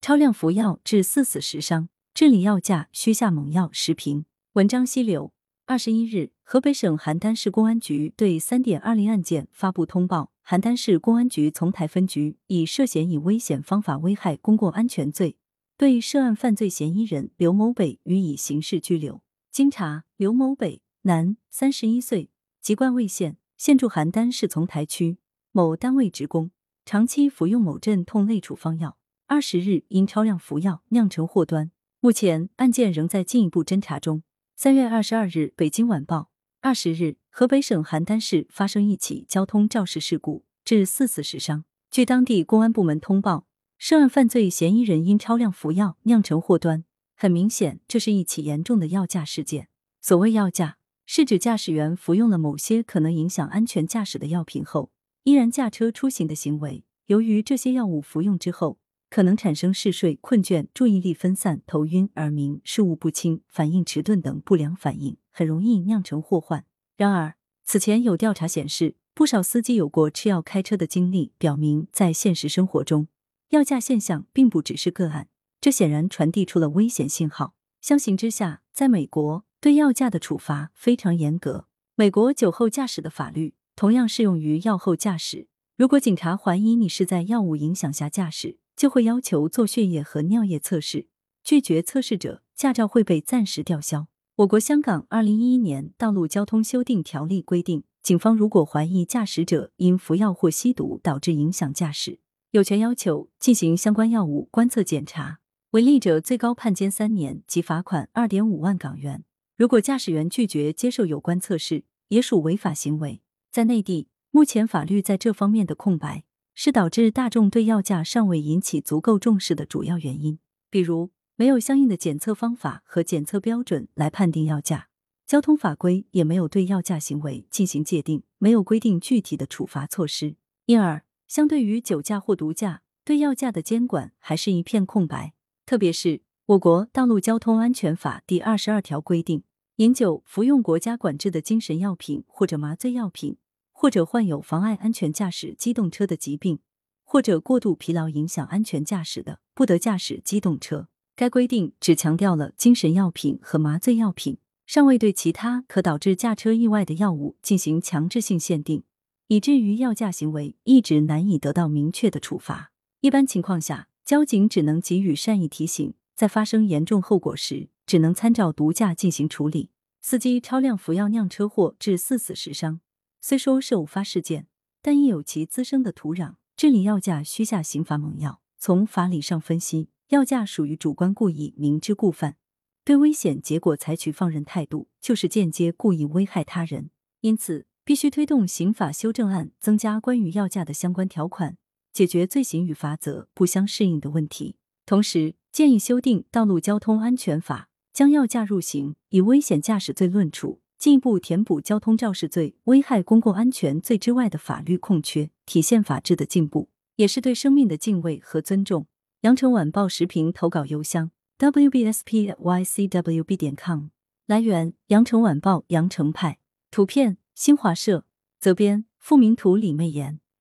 超量服药致四死十伤，治理药价需下猛药时评。文章溪流。二十一日，河北省邯郸市公安局对三点二零案件发布通报，邯郸市公安局丛台分局以涉嫌以危险方法危害公共安全罪，对涉案犯罪嫌疑人刘某北予以刑事拘留。经查，刘某北，男，三十一岁，籍贯魏县，现住邯郸市丛台区某单位职工，长期服用某镇痛类处方药。二十日因超量服药酿成祸端，目前案件仍在进一步侦查中。三月二十二日，北京晚报。二十日，河北省邯郸市发生一起交通肇事事故，致四死十伤。据当地公安部门通报，涉案犯罪嫌疑人因超量服药酿成祸端。很明显，这是一起严重的药驾事件。所谓药驾，是指驾驶员服用了某些可能影响安全驾驶的药品后，依然驾车出行的行为。由于这些药物服用之后，可能产生嗜睡、困倦、注意力分散、头晕、耳鸣、视物不清、反应迟钝等不良反应，很容易酿成祸患。然而，此前有调查显示，不少司机有过吃药开车的经历，表明在现实生活中，药驾现象并不只是个案。这显然传递出了危险信号。相形之下，在美国，对药驾的处罚非常严格。美国酒后驾驶的法律同样适用于药后驾驶。如果警察怀疑你是在药物影响下驾驶，就会要求做血液和尿液测试，拒绝测试者，驾照会被暂时吊销。我国香港二零一一年道路交通修订条例规定，警方如果怀疑驾驶者因服药或吸毒导致影响驾驶，有权要求进行相关药物观测检查，违例者最高判监三年及罚款二点五万港元。如果驾驶员拒绝接受有关测试，也属违法行为。在内地，目前法律在这方面的空白。是导致大众对药价尚未引起足够重视的主要原因。比如，没有相应的检测方法和检测标准来判定药价，交通法规也没有对药价行为进行界定，没有规定具体的处罚措施。因而，相对于酒驾或毒驾，对药价的监管还是一片空白。特别是我国《道路交通安全法》第二十二条规定，饮酒、服用国家管制的精神药品或者麻醉药品。或者患有妨碍安全驾驶机动车的疾病，或者过度疲劳影响安全驾驶的，不得驾驶机动车。该规定只强调了精神药品和麻醉药品，尚未对其他可导致驾车意外的药物进行强制性限定，以至于药驾行为一直难以得到明确的处罚。一般情况下，交警只能给予善意提醒，在发生严重后果时，只能参照毒驾进行处理。司机超量服药酿车祸致四死十伤。虽说是偶发事件，但亦有其滋生的土壤。治理药驾需下刑罚猛药。从法理上分析，药驾属于主观故意、明知故犯，对危险结果采取放任态度，就是间接故意危害他人。因此，必须推动刑法修正案，增加关于药驾的相关条款，解决罪行与罚则不相适应的问题。同时，建议修订《道路交通安全法》，将药驾入刑，以危险驾驶罪论处。进一步填补交通肇事罪、危害公共安全罪之外的法律空缺，体现法治的进步，也是对生命的敬畏和尊重。羊城晚报时评投稿邮箱：wbspycwb 点 com。来源：羊城晚报羊城派。图片：新华社。责编：付明图，李媚妍。